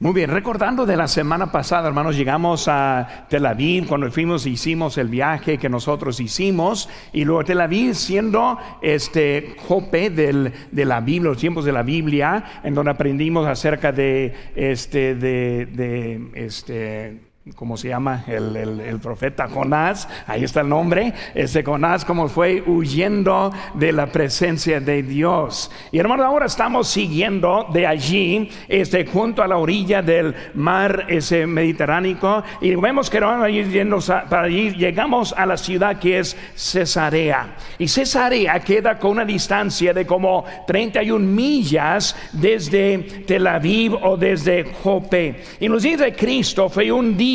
Muy bien, recordando de la semana pasada, hermanos, llegamos a Tel Aviv cuando fuimos hicimos el viaje que nosotros hicimos y luego Tel Aviv siendo este Jope del, de la Biblia, los tiempos de la Biblia, en donde aprendimos acerca de este de, de este ¿cómo se llama? El, profeta Jonás, ahí está el nombre, ese Jonás como fue huyendo de la presencia de Dios. Y hermano, ahora estamos siguiendo de allí, este, junto a la orilla del mar ese Mediterráneo, y vemos que para allí llegamos a la ciudad que es Cesarea. Y Cesarea queda con una distancia de como 31 millas desde Tel Aviv o desde Jope. Y nos dice Cristo fue un día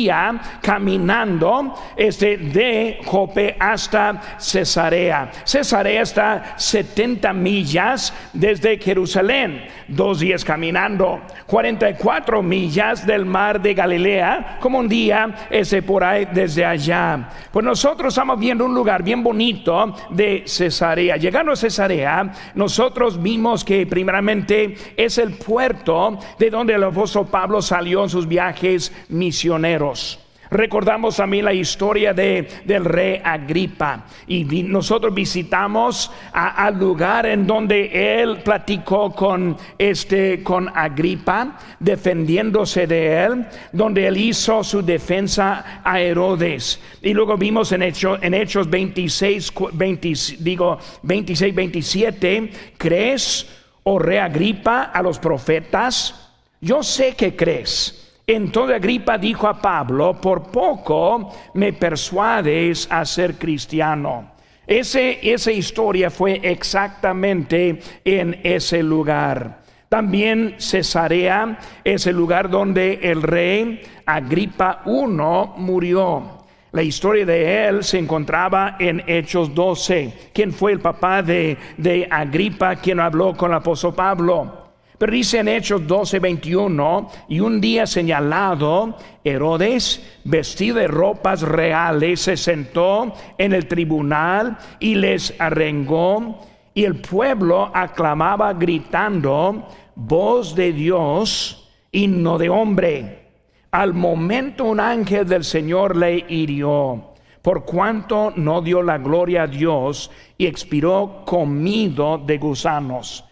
caminando este, de Jope hasta Cesarea. Cesarea está 70 millas desde Jerusalén, dos días caminando, 44 millas del mar de Galilea, como un día ese por ahí desde allá. Pues nosotros estamos viendo un lugar bien bonito de Cesarea. Llegando a Cesarea, nosotros vimos que primeramente es el puerto de donde el apóstol Pablo salió en sus viajes misioneros. Recordamos también la historia de, del rey Agripa y nosotros visitamos al lugar en donde él platicó con este con Agripa defendiéndose de él, donde él hizo su defensa a Herodes. Y luego vimos en, Hechos, en Hechos 26, digo 26, 27, ¿crees, oh rey Agripa, a los profetas? Yo sé que crees entonces Agripa dijo a Pablo, por poco me persuades a ser cristiano. Ese, esa historia fue exactamente en ese lugar. También Cesarea es el lugar donde el rey Agripa I murió. La historia de él se encontraba en Hechos 12. ¿Quién fue el papá de, de Agripa quien habló con el apóstol Pablo? Pero dice en Hechos 12, 21, y un día señalado, Herodes, vestido de ropas reales, se sentó en el tribunal y les arrengó, y el pueblo aclamaba gritando, voz de Dios y no de hombre. Al momento un ángel del Señor le hirió, por cuanto no dio la gloria a Dios y expiró comido de gusanos.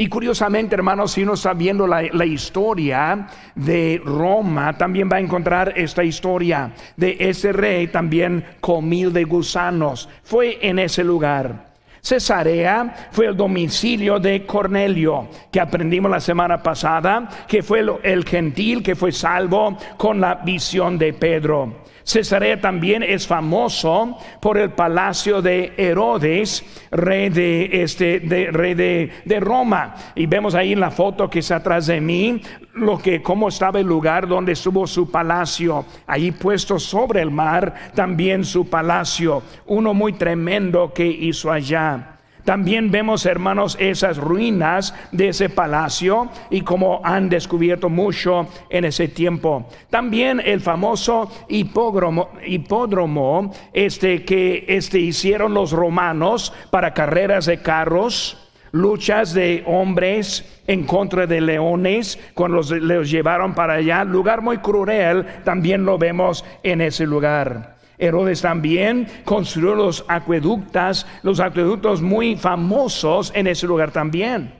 Y curiosamente, hermanos, si uno está viendo la, historia de Roma, también va a encontrar esta historia de ese rey también comido de gusanos. Fue en ese lugar. Cesarea fue el domicilio de Cornelio, que aprendimos la semana pasada, que fue el gentil que fue salvo con la visión de Pedro. Cesarea también es famoso por el palacio de Herodes, rey de este de, rey de, Roma. Y vemos ahí en la foto que está atrás de mí lo que cómo estaba el lugar donde estuvo su palacio. Ahí puesto sobre el mar también su palacio, uno muy tremendo que hizo allá. También vemos, hermanos, esas ruinas de ese palacio y como han descubierto mucho en ese tiempo. También el famoso hipódromo, hipódromo este que este hicieron los romanos para carreras de carros luchas de hombres en contra de leones cuando los, los llevaron para allá, lugar muy cruel, también lo vemos en ese lugar. Herodes también construyó los acueductos, los acueductos muy famosos en ese lugar también.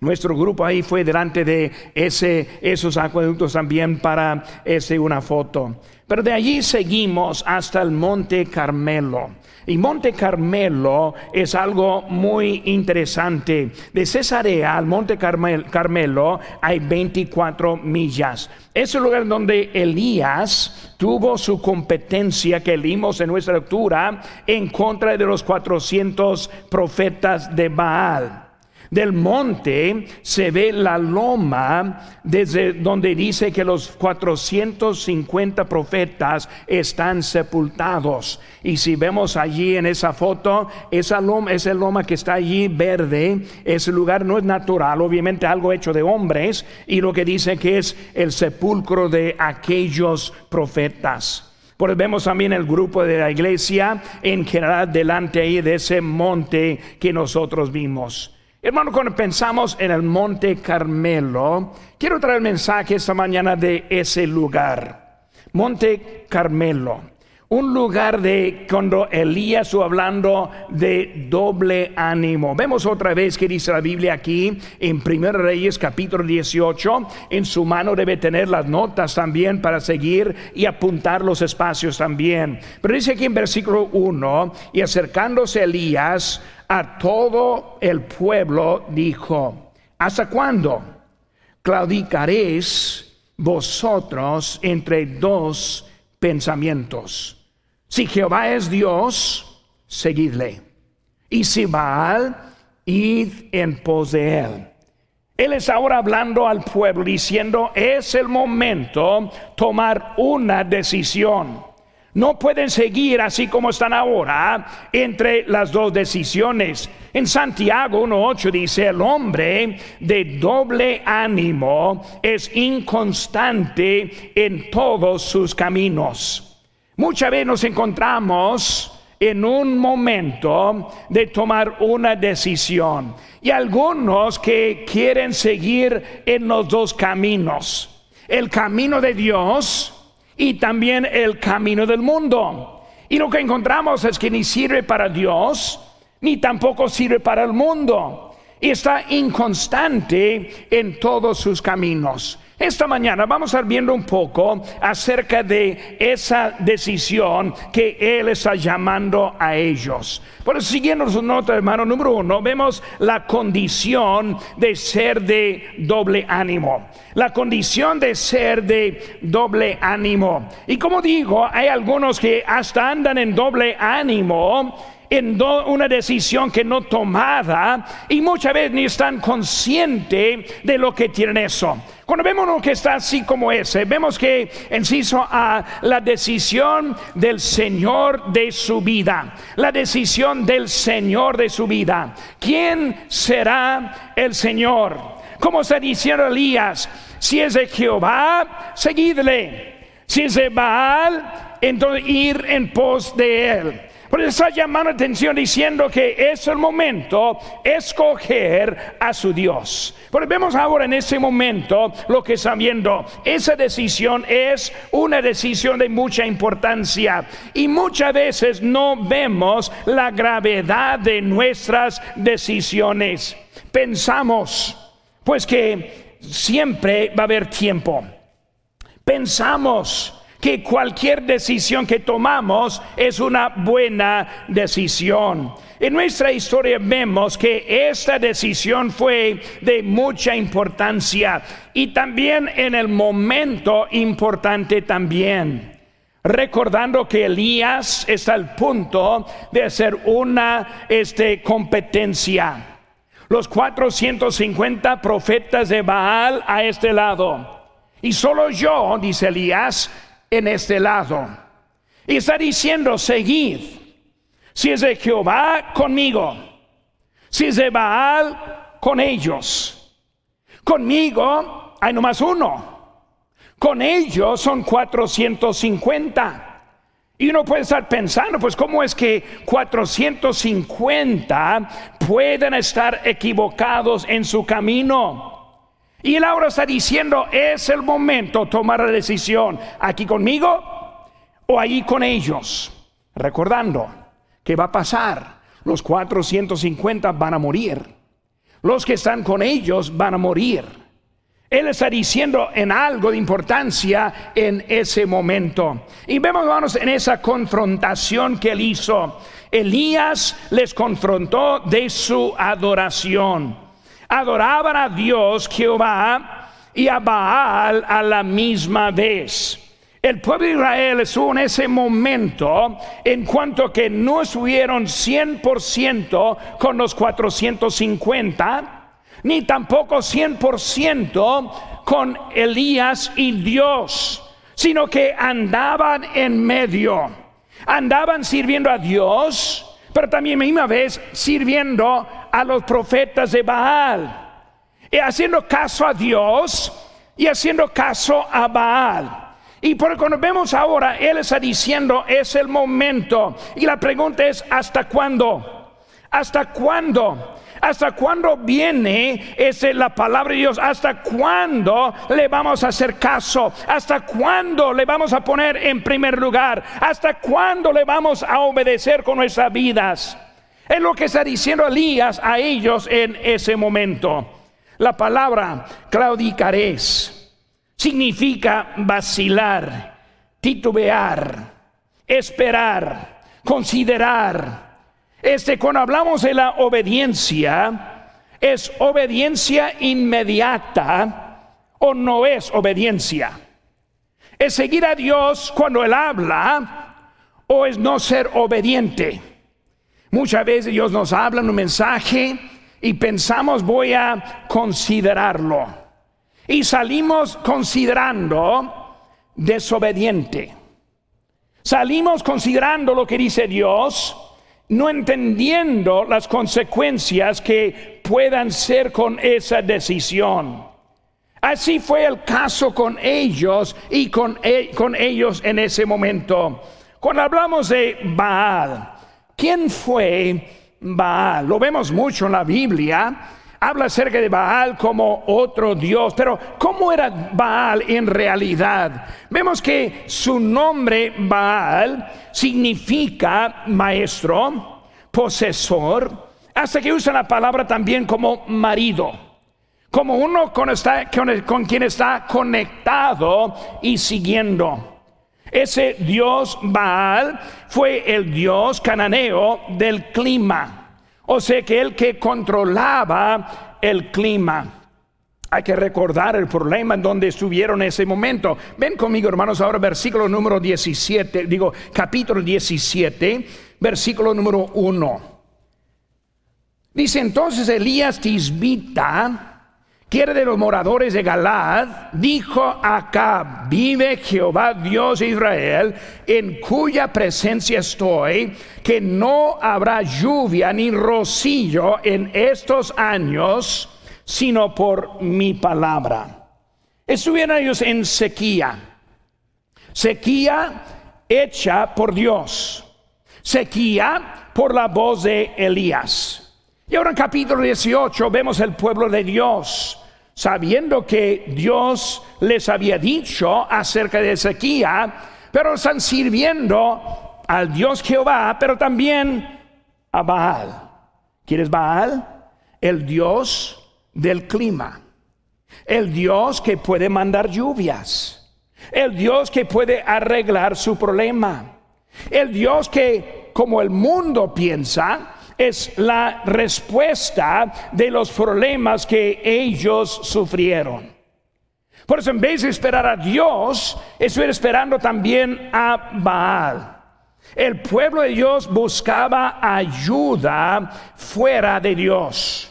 Nuestro grupo ahí fue delante de ese, esos acueductos también para ese, una foto. Pero de allí seguimos hasta el Monte Carmelo. Y Monte Carmelo es algo muy interesante. De Cesarea al Monte Carmelo hay 24 millas. Es el lugar donde Elías tuvo su competencia que leímos en nuestra lectura en contra de los 400 profetas de Baal del monte se ve la loma desde donde dice que los 450 profetas están sepultados. Y si vemos allí en esa foto, esa loma, esa loma que está allí verde, ese lugar no es natural, obviamente algo hecho de hombres, y lo que dice que es el sepulcro de aquellos profetas. Pues vemos también el grupo de la iglesia en general delante ahí de ese monte que nosotros vimos. Hermano, cuando pensamos en el Monte Carmelo, quiero traer mensaje esta mañana de ese lugar. Monte Carmelo un lugar de cuando Elías estuvo hablando de doble ánimo. Vemos otra vez que dice la Biblia aquí en 1 Reyes capítulo 18. En su mano debe tener las notas también para seguir y apuntar los espacios también. Pero dice aquí en versículo 1, y acercándose Elías a todo el pueblo, dijo, ¿hasta cuándo claudicaréis vosotros entre dos pensamientos? Si Jehová es Dios, seguidle. Y si Baal, id en pos de él. Él está ahora hablando al pueblo diciendo, es el momento tomar una decisión. No pueden seguir así como están ahora entre las dos decisiones. En Santiago 1.8 dice, el hombre de doble ánimo es inconstante en todos sus caminos. Muchas veces nos encontramos en un momento de tomar una decisión y algunos que quieren seguir en los dos caminos, el camino de Dios y también el camino del mundo. Y lo que encontramos es que ni sirve para Dios, ni tampoco sirve para el mundo. Y está inconstante en todos sus caminos. Esta mañana vamos a estar viendo un poco acerca de esa decisión que Él está llamando a ellos. Por eso, siguiendo su nota, hermano, número uno, vemos la condición de ser de doble ánimo. La condición de ser de doble ánimo. Y como digo, hay algunos que hasta andan en doble ánimo en una decisión que no tomada y muchas veces ni están conscientes de lo que tienen eso. Cuando vemos lo que está así como ese, vemos que enciso a la decisión del Señor de su vida, la decisión del Señor de su vida. ¿Quién será el Señor? Como está diciendo Elías, si es de Jehová, seguidle. Si es de Baal, entonces ir en pos de él. Por eso está llamando atención diciendo que es el momento escoger a su Dios. Pero vemos ahora en ese momento lo que está viendo. Esa decisión es una decisión de mucha importancia y muchas veces no vemos la gravedad de nuestras decisiones. Pensamos, pues que siempre va a haber tiempo. Pensamos que cualquier decisión que tomamos es una buena decisión. En nuestra historia vemos que esta decisión fue de mucha importancia y también en el momento importante también. Recordando que Elías está al punto de hacer una este, competencia. Los 450 profetas de Baal a este lado. Y solo yo, dice Elías, en este lado. Y está diciendo, seguid. Si es de Jehová, conmigo. Si es de Baal, con ellos. Conmigo hay nomás uno. Con ellos son 450. Y uno puede estar pensando, pues, ¿cómo es que 450 pueden estar equivocados en su camino? Y él ahora está diciendo, es el momento tomar la decisión, aquí conmigo o ahí con ellos. Recordando que va a pasar, los 450 van a morir, los que están con ellos van a morir. Él está diciendo en algo de importancia en ese momento. Y vemos, vamos en esa confrontación que él hizo. Elías les confrontó de su adoración adoraban a Dios Jehová y a Baal a la misma vez. El pueblo de Israel estuvo en ese momento en cuanto que no estuvieron 100% con los 450, ni tampoco 100% con Elías y Dios, sino que andaban en medio, andaban sirviendo a Dios, pero también misma vez sirviendo a los profetas de Baal, y haciendo caso a Dios y haciendo caso a Baal. Y por cuando vemos ahora, Él está diciendo, es el momento. Y la pregunta es, ¿hasta cuándo? ¿Hasta cuándo? ¿Hasta cuándo viene ese, la palabra de Dios? ¿Hasta cuándo le vamos a hacer caso? ¿Hasta cuándo le vamos a poner en primer lugar? ¿Hasta cuándo le vamos a obedecer con nuestras vidas? Es lo que está diciendo Elías a ellos en ese momento. La palabra claudicares significa vacilar, titubear, esperar, considerar. Este, cuando hablamos de la obediencia, es obediencia inmediata o no es obediencia. Es seguir a Dios cuando Él habla o es no ser obediente. Muchas veces Dios nos habla en un mensaje y pensamos voy a considerarlo. Y salimos considerando desobediente. Salimos considerando lo que dice Dios no entendiendo las consecuencias que puedan ser con esa decisión. Así fue el caso con ellos y con, e, con, ellos en ese momento. Cuando hablamos de Baal, ¿quién fue Baal? Lo vemos mucho en la Biblia. Habla acerca de Baal como otro Dios, pero ¿cómo era Baal en realidad? Vemos que su nombre Baal significa maestro, posesor, hasta que usa la palabra también como marido, como uno con, con quien está conectado y siguiendo. Ese dios Baal fue el dios cananeo del clima, o sea que el que controlaba el clima. Hay que recordar el problema en donde estuvieron en ese momento. Ven conmigo, hermanos, ahora versículo número 17, digo capítulo 17, versículo número 1. Dice entonces Elías Tisbita, que era de los moradores de Galad, dijo acá, vive Jehová Dios de Israel, en cuya presencia estoy, que no habrá lluvia ni rocío en estos años sino por mi palabra. Estuvieron ellos en sequía, sequía hecha por Dios, sequía por la voz de Elías. Y ahora en capítulo 18 vemos el pueblo de Dios, sabiendo que Dios les había dicho acerca de sequía, pero están sirviendo al Dios Jehová, pero también a Baal. ¿Quieres Baal? El Dios del clima, el Dios que puede mandar lluvias, el Dios que puede arreglar su problema, el Dios que, como el mundo piensa, es la respuesta de los problemas que ellos sufrieron. Por eso en vez de esperar a Dios, estoy esperando también a Baal. El pueblo de Dios buscaba ayuda fuera de Dios.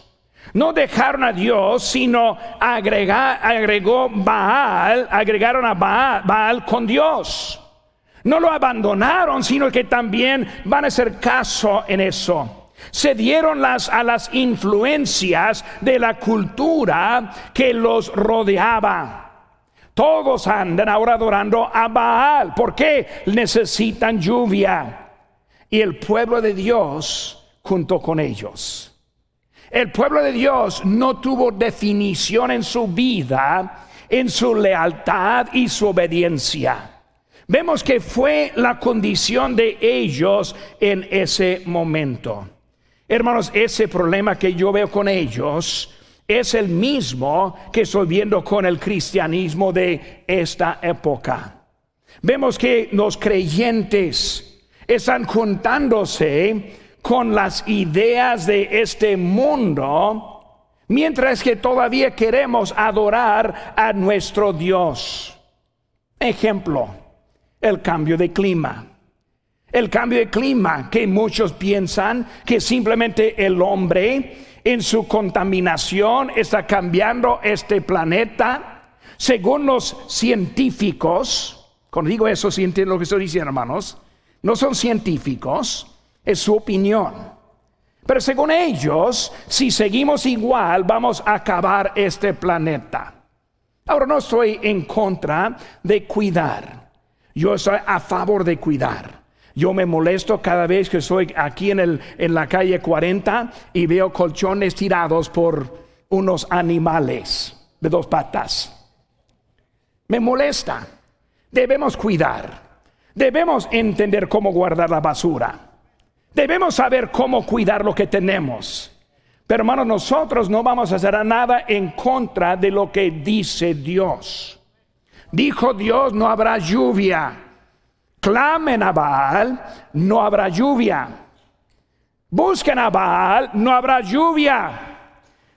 No dejaron a Dios, sino agregó Baal, agregaron a Baal, con Dios. No lo abandonaron, sino que también van a hacer caso en eso. Se dieron las, a las influencias de la cultura que los rodeaba. Todos andan ahora adorando a Baal. ¿Por qué? Necesitan lluvia. Y el pueblo de Dios junto con ellos. El pueblo de Dios no tuvo definición en su vida, en su lealtad y su obediencia. Vemos que fue la condición de ellos en ese momento. Hermanos, ese problema que yo veo con ellos es el mismo que estoy viendo con el cristianismo de esta época. Vemos que los creyentes están juntándose con las ideas de este mundo, mientras que todavía queremos adorar a nuestro Dios. Ejemplo, el cambio de clima. El cambio de clima que muchos piensan que simplemente el hombre en su contaminación está cambiando este planeta. Según los científicos, cuando digo eso, si lo que estoy diciendo, hermanos, no son científicos, es su opinión. Pero según ellos, si seguimos igual, vamos a acabar este planeta. Ahora no estoy en contra de cuidar. Yo estoy a favor de cuidar. Yo me molesto cada vez que estoy aquí en, el, en la calle 40 y veo colchones tirados por unos animales de dos patas. Me molesta. Debemos cuidar. Debemos entender cómo guardar la basura. Debemos saber cómo cuidar lo que tenemos. Pero hermanos, nosotros no vamos a hacer nada en contra de lo que dice Dios. Dijo Dios, no habrá lluvia. Clamen a Baal, no habrá lluvia. Busquen a Baal, no habrá lluvia.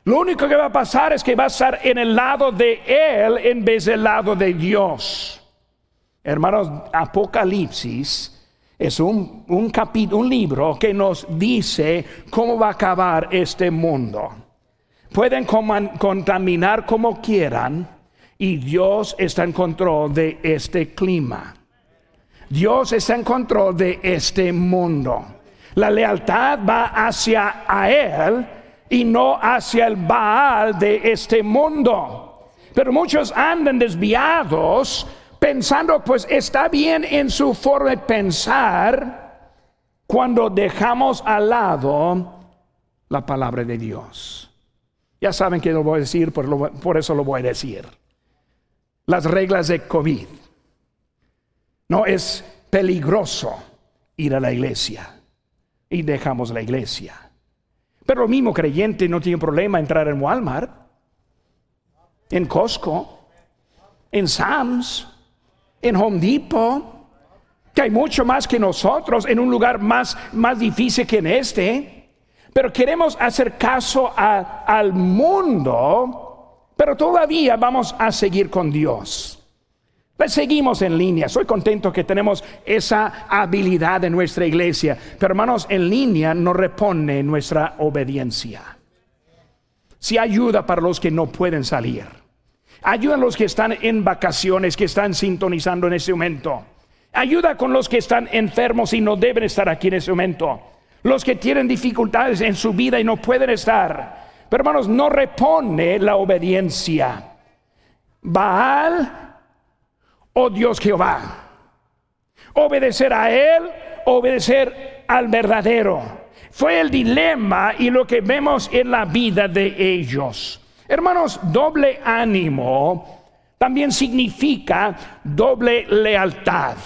Lo único que va a pasar es que va a estar en el lado de Él en vez del lado de Dios. Hermanos, Apocalipsis es un, un, un libro que nos dice cómo va a acabar este mundo. Pueden contaminar como quieran y Dios está en control de este clima. Dios está en control de este mundo. La lealtad va hacia a Él y no hacia el Baal de este mundo. Pero muchos andan desviados pensando, pues está bien en su forma de pensar cuando dejamos al lado la palabra de Dios. Ya saben que lo voy a decir, por, por eso lo voy a decir. Las reglas de COVID. No es peligroso ir a la iglesia y dejamos la iglesia. Pero lo mismo creyente no tiene problema entrar en Walmart, en Costco, en Sam's, en Home Depot, que hay mucho más que nosotros en un lugar más, más difícil que en este. Pero queremos hacer caso al mundo, pero todavía vamos a seguir con Dios. Pues seguimos en línea. Soy contento que tenemos esa habilidad en nuestra iglesia. Pero hermanos, en línea no repone nuestra obediencia. Si ayuda para los que no pueden salir. Ayuda a los que están en vacaciones, que están sintonizando en ese momento. Ayuda con los que están enfermos y no deben estar aquí en ese momento. Los que tienen dificultades en su vida y no pueden estar. Pero hermanos, no repone la obediencia. Baal oh Dios Jehová. Obedecer a Él, obedecer al verdadero. Fue el dilema y lo que vemos en la vida de ellos. Hermanos, doble ánimo también significa doble lealtad.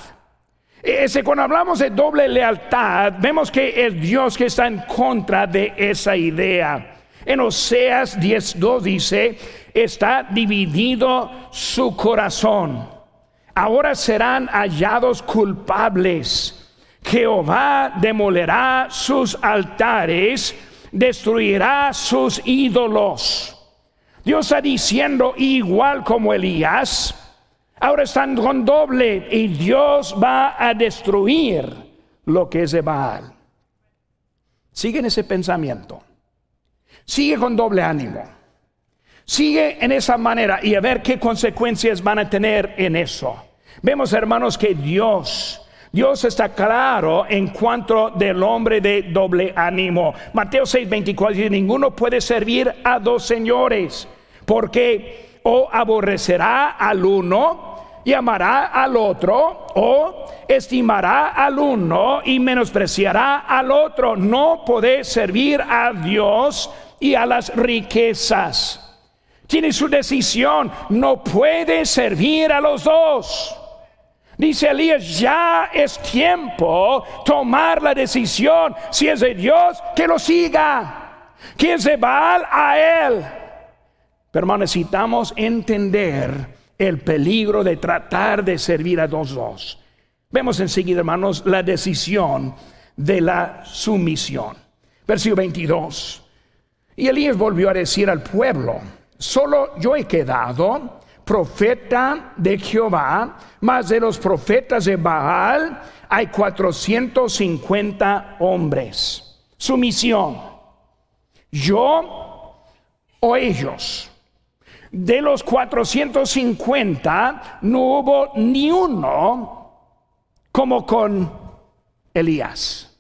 Ese, cuando hablamos de doble lealtad, vemos que es Dios que está en contra de esa idea. En Oseas 10.2 dice, está dividido su corazón ahora serán hallados culpables. Jehová demolerá sus altares, destruirá sus ídolos. Dios está diciendo igual como Elías, ahora están con doble y Dios va a destruir lo que es de Baal. Sigue en ese pensamiento. Sigue con doble ánimo. Sigue en esa manera y a ver qué consecuencias van a tener en eso. Vemos, hermanos, que Dios, Dios está claro en cuanto del hombre de doble ánimo. Mateo 6:24 dice, ninguno puede servir a dos señores, porque o aborrecerá al uno y amará al otro, o estimará al uno y menospreciará al otro. No puede servir a Dios y a las riquezas tiene su decisión, no puede servir a los dos. Dice Elías, ya es tiempo tomar la decisión. Si es de Dios, que lo siga. Que es de Baal, a él. Pero necesitamos entender el peligro de tratar de servir a dos dos. Vemos enseguida, hermanos, la decisión de la sumisión. Versículo 22. Y Elías volvió a decir al pueblo, solo yo he quedado profeta de Jehová, más de los profetas de Baal hay 450 hombres. Su misión, yo o ellos. De los 450 no hubo ni uno como con Elías.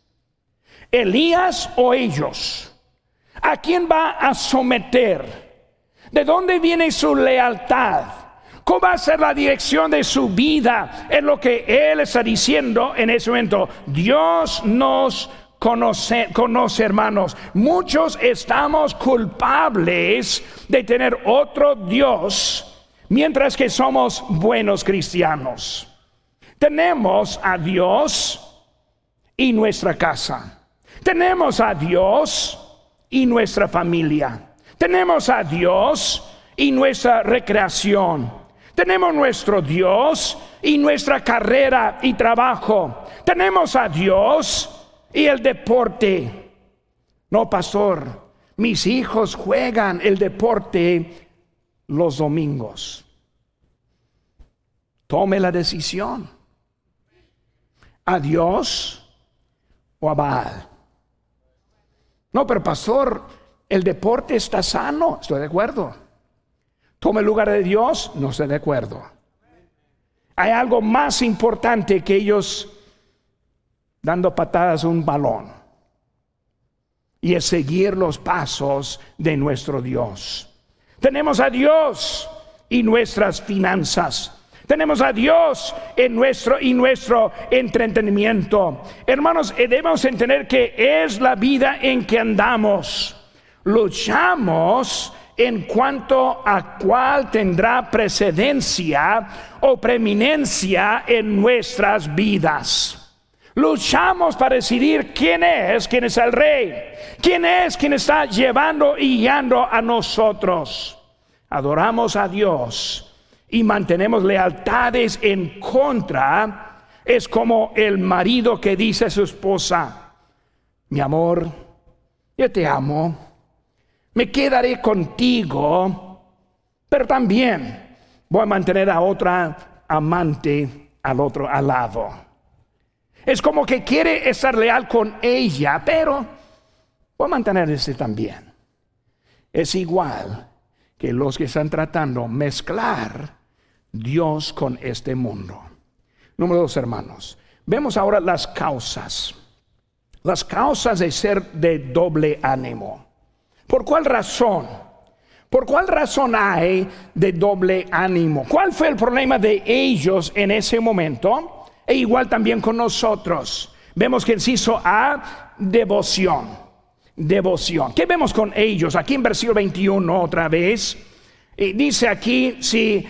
Elías o ellos. ¿A quién va a someter? ¿De dónde viene su lealtad? ¿Cómo va a ser la dirección de su vida? Es lo que Él está diciendo en ese momento. Dios nos conoce, conoce, hermanos. Muchos estamos culpables de tener otro Dios mientras que somos buenos cristianos. Tenemos a Dios y nuestra casa. Tenemos a Dios y nuestra familia. Tenemos a Dios y nuestra recreación. Tenemos nuestro Dios y nuestra carrera y trabajo. Tenemos a Dios y el deporte. No, pastor, mis hijos juegan el deporte los domingos. Tome la decisión. ¿A Dios o a Baal? No, pero pastor, el deporte está sano, estoy de acuerdo. Tome el lugar de Dios, no estoy de acuerdo. Hay algo más importante que ellos dando patadas a un balón. Y es seguir los pasos de nuestro Dios. Tenemos a Dios y nuestras finanzas. Tenemos a Dios en nuestro y nuestro entretenimiento. Hermanos, eh, debemos entender que es la vida en que andamos. Luchamos en cuanto a cuál tendrá precedencia o preeminencia en nuestras vidas. Luchamos para decidir quién es, quién es el rey, quién es quien está llevando y guiando a nosotros. Adoramos a Dios y mantenemos lealtades en contra. Es como el marido que dice a su esposa, mi amor, yo te amo, me quedaré contigo, pero también voy a mantener a otra amante al otro al lado. Es como que quiere estar leal con ella, pero voy a mantenerse también. Es igual que los que están tratando mezclar Dios con este mundo. Número dos, hermanos. Vemos ahora las causas. Las causas de ser de doble ánimo. ¿Por cuál razón? ¿Por cuál razón hay de doble ánimo? ¿Cuál fue el problema de ellos en ese momento? E igual también con nosotros. Vemos que hizo A, devoción. Devoción. ¿Qué vemos con ellos? Aquí en versículo 21 otra vez. Y dice aquí, si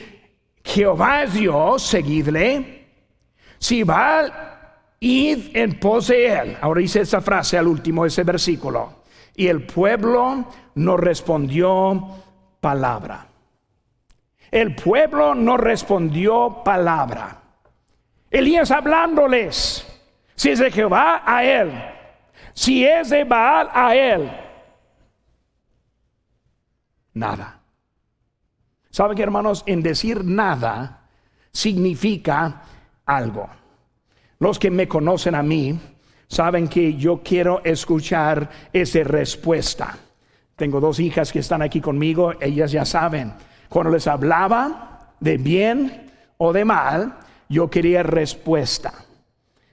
Jehová es Dios, seguidle. Si va, id en pos. Ahora dice esa frase al último de ese versículo. Y el pueblo no respondió palabra. El pueblo no respondió palabra. Elías hablándoles. Si es de Jehová, a él. Si es de Baal, a él. Nada. ¿Saben que hermanos? En decir nada significa algo. Los que me conocen a mí saben que yo quiero escuchar esa respuesta. Tengo dos hijas que están aquí conmigo, ellas ya saben. Cuando les hablaba de bien o de mal, yo quería respuesta.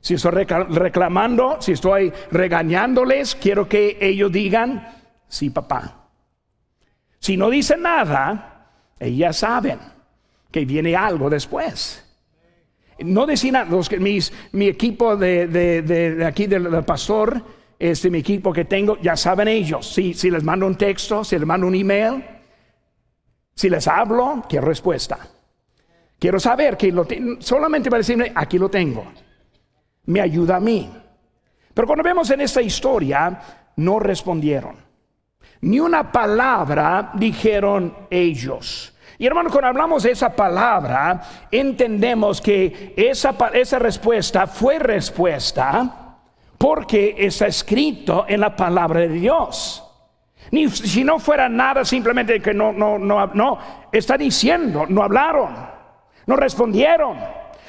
Si estoy reclamando, si estoy regañándoles, quiero que ellos digan, sí, papá. Si no dicen nada, ellas saben que viene algo después. No decir nada, los mi equipo de, aquí del, pastor, este mi equipo que tengo, ya saben ellos. Si, les mando un texto, si les mando un email, si les hablo, quiero respuesta. Quiero saber que lo solamente para decirme, aquí lo tengo. Me ayuda a mí. Pero cuando vemos en esta historia, no respondieron. Ni una palabra dijeron ellos. Y hermano, cuando hablamos de esa palabra, entendemos que esa, esa respuesta fue respuesta porque está escrito en la palabra de Dios. Ni si no fuera nada simplemente que no, no, no, no, está diciendo, no hablaron no respondieron,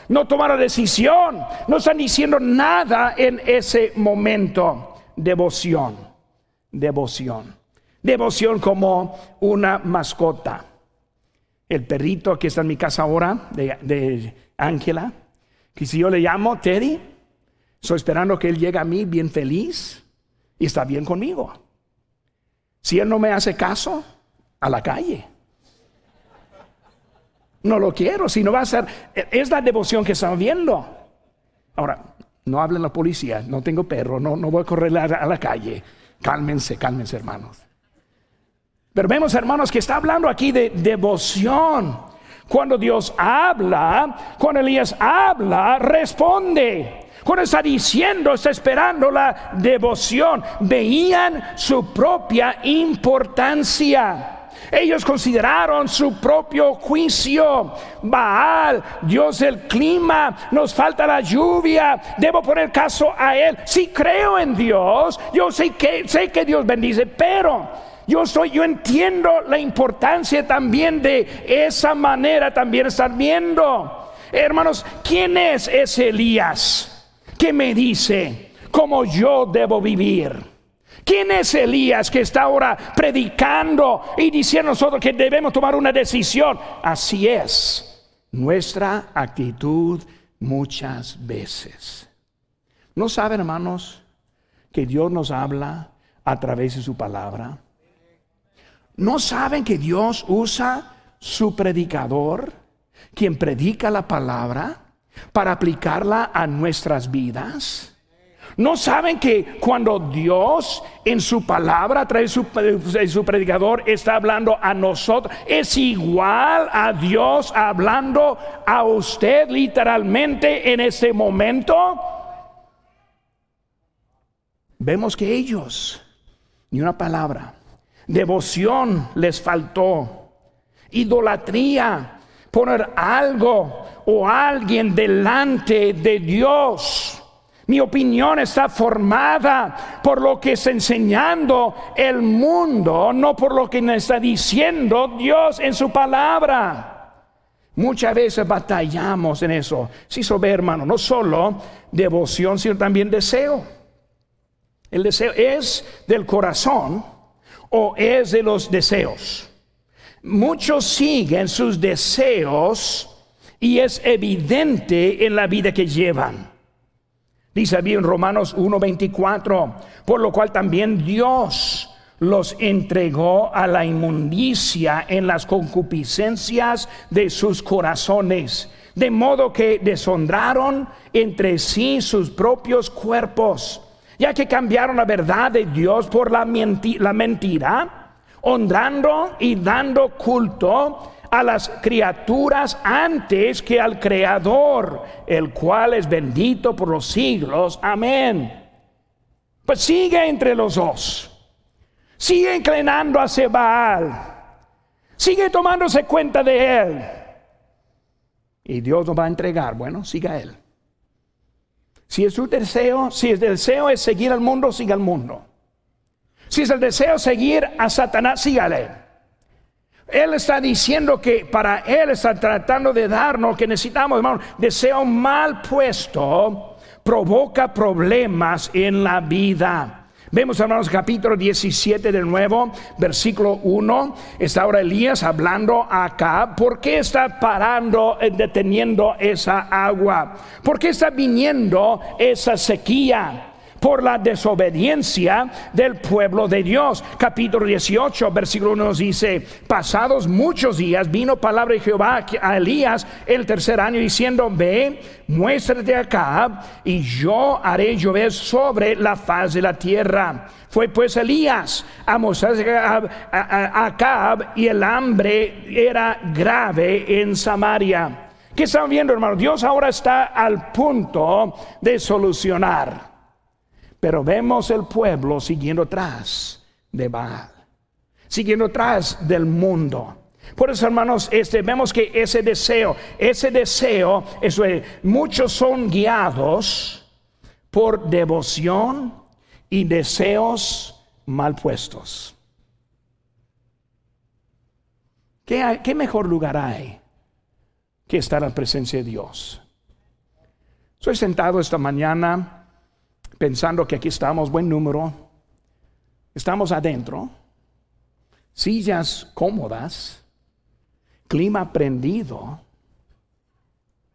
no tomaron decisión, no están diciendo nada en ese momento. Devoción, devoción, devoción como una mascota. El perrito que está en mi casa ahora, de Ángela, que si yo le llamo Teddy, estoy esperando que él llegue a mí bien feliz y está bien conmigo. Si él no me hace caso, a la calle. No lo quiero, si no va a ser, es la devoción que estamos viendo. Ahora, no hablen la policía, no tengo perro, no, no voy a correr a, la calle. Cálmense, cálmense, hermanos. Pero vemos, hermanos, que está hablando aquí de devoción. Cuando Dios habla, cuando Elías habla, responde. Cuando está diciendo, está esperando la devoción. Veían su propia importancia. Ellos consideraron su propio juicio. Baal, Dios del clima, nos falta la lluvia. Debo poner caso a Él. Si creo en Dios, yo sé que, sé que Dios bendice, pero yo soy, yo entiendo la importancia también de esa manera también estar viendo. Hermanos, ¿quién es ese Elías que me dice cómo yo debo vivir? ¿Quién es Elías que está ahora predicando y diciendo a nosotros que debemos tomar una decisión? Así es nuestra actitud muchas veces. ¿No saben, hermanos, que Dios nos habla a través de su palabra? ¿No saben que Dios usa su predicador, quien predica la palabra, para aplicarla a nuestras vidas? ¿No saben que cuando Dios en su palabra, a través de su, predicador, está hablando a nosotros, es igual a Dios hablando a usted literalmente en ese momento? Vemos que ellos, ni una palabra, devoción les faltó, idolatría, poner algo o alguien delante de Dios mi opinión está formada por lo que está enseñando el mundo, no por lo que está diciendo Dios en su palabra. Muchas veces batallamos en eso. Si sí, ve, hermano, no solo devoción, sino también deseo. El deseo es del corazón o es de los deseos. Muchos siguen sus deseos y es evidente en la vida que llevan. Dice bien en Romanos 1:24, por lo cual también Dios los entregó a la inmundicia en las concupiscencias de sus corazones, de modo que deshonraron entre sí sus propios cuerpos, ya que cambiaron la verdad de Dios por la, la mentira, honrando y dando culto a las criaturas antes que al Creador, el cual es bendito por los siglos. Amén. Pues sigue entre los dos. Sigue inclinando hacia Baal. Sigue tomándose cuenta de él. Y Dios nos va a entregar. Bueno, siga él. Si es su deseo, si el deseo es seguir al mundo, siga al mundo. Si es el deseo seguir a Satanás, sígale. Él está diciendo que para Él está tratando de darnos que necesitamos, hermano. Deseo mal puesto provoca problemas en la vida. Vemos, hermanos, capítulo 17 de nuevo, versículo 1. Está ahora Elías hablando acá. ¿Por qué está parando, eh, deteniendo esa agua? ¿Por qué está viniendo esa sequía? Por la desobediencia del pueblo de Dios. Capítulo 18, versículo 1 nos dice, pasados muchos días vino palabra de Jehová a Elías el tercer año diciendo, ve, muéstrate acá y yo haré llover sobre la faz de la tierra. Fue pues Elías a mostrarse a Acab y el hambre era grave en Samaria. ¿Qué están viendo, hermano? Dios ahora está al punto de solucionar. Pero vemos el pueblo siguiendo atrás de Baal, siguiendo atrás del mundo. Por eso, hermanos, este, vemos que ese deseo, ese deseo, muchos son guiados por devoción y deseos mal puestos. ¿Qué, ¿Qué, mejor lugar hay que estar en presencia de Dios? Soy sentado esta mañana pensando que aquí estamos, buen número, estamos adentro, sillas cómodas, clima prendido,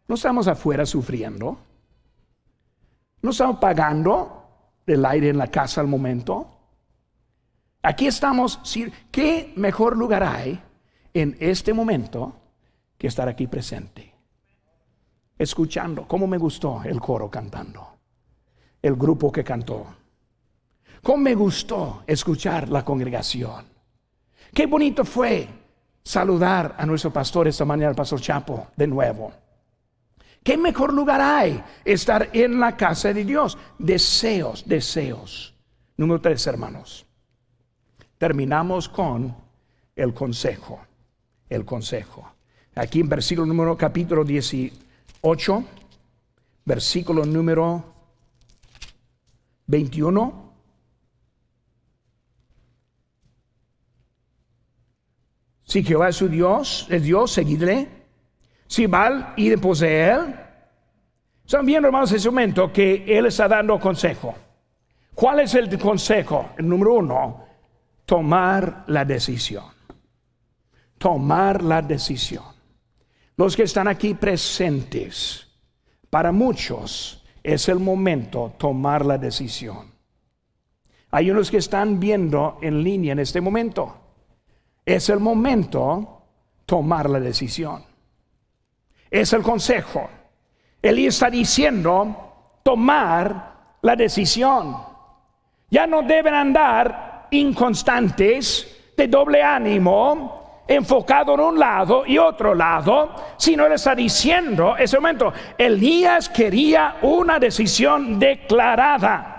no estamos afuera sufriendo, no estamos pagando el aire en la casa al momento. Aquí estamos, ¿qué mejor lugar hay en este momento que estar aquí presente. Escuchando, cómo me gustó el coro cantando, el grupo que cantó. Cómo me gustó escuchar la congregación. Qué bonito fue saludar a nuestro pastor esta mañana, el pastor Chapo, de nuevo. ¿Qué mejor lugar hay estar en la casa de Dios? Deseos, deseos. Número tres, hermanos. Terminamos con el consejo. El consejo. Aquí en versículo número capítulo 18, versículo número 21. Si Jehová es su Dios, es Dios, seguidle si va y de él. Están viendo, hermanos, en ese momento que Él está dando consejo. ¿Cuál es el consejo? El número uno, tomar la decisión. Tomar la decisión. Los que están aquí presentes, para muchos es el momento tomar la decisión. Hay unos que están viendo en línea en este momento. Es el momento tomar la decisión es el consejo. Elías está diciendo tomar la decisión. Ya no deben andar inconstantes, de doble ánimo, enfocado en un lado y otro lado, sino él está diciendo, ese momento, Elías quería una decisión declarada.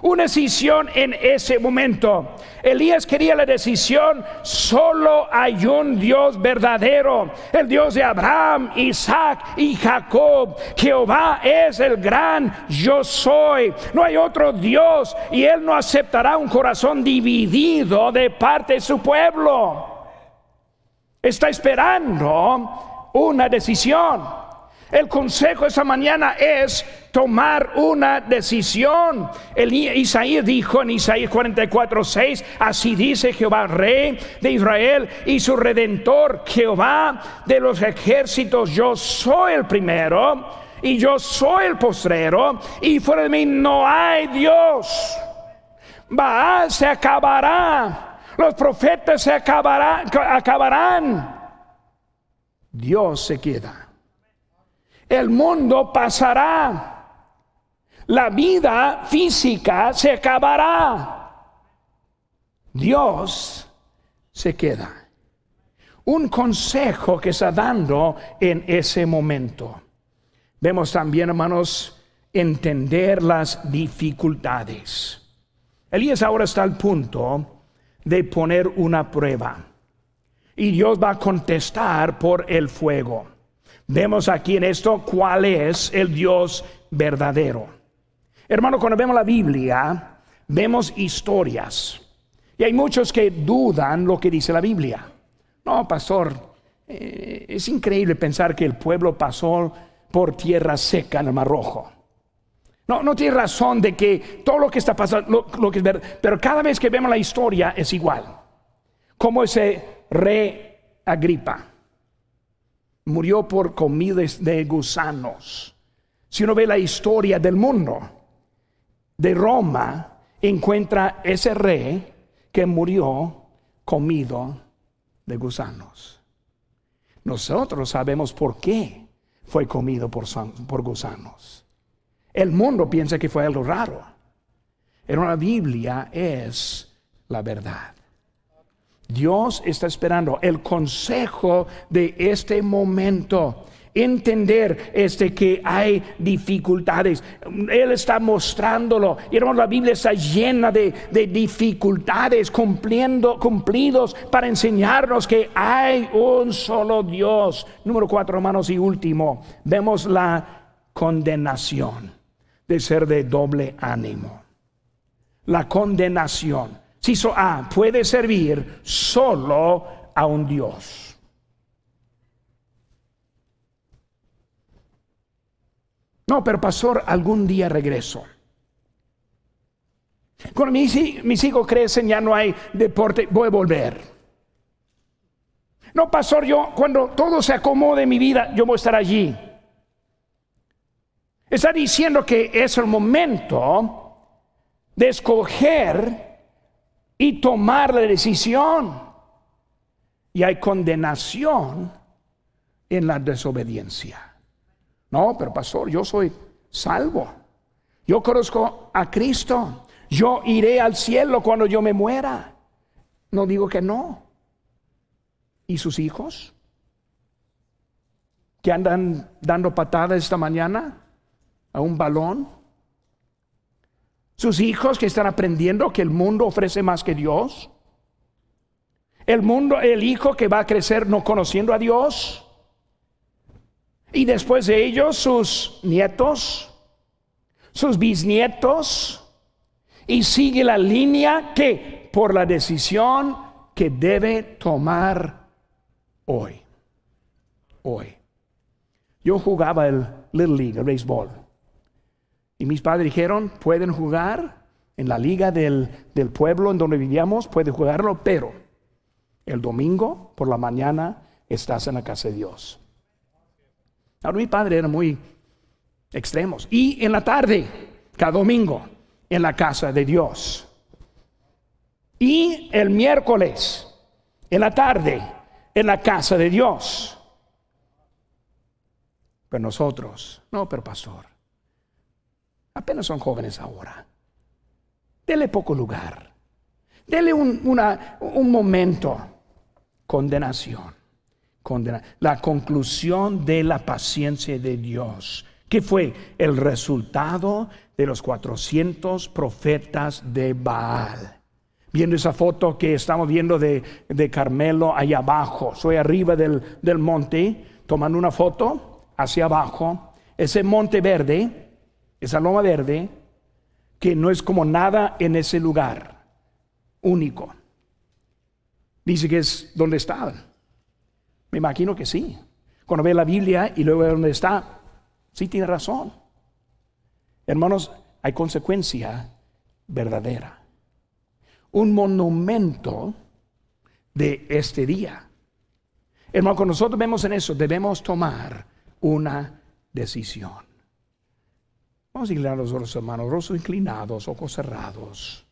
Una decisión en ese momento. Elías quería la decisión, solo hay un Dios verdadero, el Dios de Abraham, Isaac y Jacob. Jehová es el gran yo soy. No hay otro Dios y él no aceptará un corazón dividido de parte de su pueblo. Está esperando una decisión. El consejo esa mañana es tomar una decisión. El Isaías dijo en Isaías 44, 6, así dice Jehová, rey de Israel y su redentor, Jehová de los ejércitos, yo soy el primero y yo soy el postrero y fuera de mí no hay Dios. Baal se acabará, los profetas se acabarán. Dios se queda. El mundo pasará. La vida física se acabará. Dios se queda. Un consejo que está dando en ese momento. Vemos también, hermanos, entender las dificultades. Elías ahora está al punto de poner una prueba. Y Dios va a contestar por el fuego. Vemos aquí en esto cuál es el Dios verdadero. Hermano, cuando vemos la Biblia, vemos historias. Y hay muchos que dudan lo que dice la Biblia. No, pastor, eh, es increíble pensar que el pueblo pasó por tierra seca en el Mar Rojo. No, no tiene razón de que todo lo que está pasando, lo, que es verdad, pero cada vez que vemos la historia es igual. Como ese rey Agripa murió por comidas de gusanos. Si uno ve la historia del mundo, de Roma, encuentra ese rey que murió comido de gusanos. Nosotros sabemos por qué fue comido por, por gusanos. El mundo piensa que fue algo raro. En una Biblia es la verdad. Dios está esperando el consejo de este momento. Entender este que hay dificultades. Él está mostrándolo. Y la Biblia está llena de, de dificultades cumpliendo, cumplidos para enseñarnos que hay un solo Dios. Número cuatro, hermanos, y último, vemos la condenación de ser de doble ánimo. La condenación Ciso A puede servir solo a un Dios. No, pero pastor, algún día regreso. Cuando mis, mis hijos crecen ya no hay deporte, voy a volver. No, pastor, yo cuando todo se acomode en mi vida, yo voy a estar allí. Está diciendo que es el momento de escoger y tomar la decisión. Y hay condenación en la desobediencia. No, pero pastor, yo soy salvo. Yo conozco a Cristo. Yo iré al cielo cuando yo me muera. No digo que no. ¿Y sus hijos? ¿Que andan dando patadas esta mañana a un balón? ¿Sus hijos que están aprendiendo que el mundo ofrece más que Dios? El mundo, el hijo que va a crecer no conociendo a Dios. Y después de ellos sus nietos, sus bisnietos. Y sigue la línea que por la decisión que debe tomar hoy. Hoy. Yo jugaba el Little League, el béisbol. Y mis padres dijeron, pueden jugar en la liga del, del pueblo en donde vivíamos, pueden jugarlo, pero el domingo por la mañana estás en la casa de Dios. Ahora mi padre era muy extremos. Y en la tarde, cada domingo, en la casa de Dios. Y el miércoles, en la tarde, en la casa de Dios. Pero nosotros, no, pero pastor, apenas son jóvenes ahora. Dele poco lugar. Dele un, un momento. Condenación. Condena. La conclusión de la paciencia de Dios. ¿Qué fue el resultado de los 400 profetas de Baal? Viendo esa foto que estamos viendo de, de Carmelo allá abajo. Soy arriba del, del monte, tomando una foto hacia abajo. Ese monte verde, esa loma verde, que no es como nada en ese lugar único. Dice que es donde está. Me imagino que sí. Cuando ve la Biblia y luego ve dónde está, sí tiene razón. Hermanos, hay consecuencia verdadera un monumento de este día. Hermano, cuando nosotros vemos en eso, debemos tomar una decisión. Vamos a inclinar los hermanos, rostros inclinados, ojos cerrados.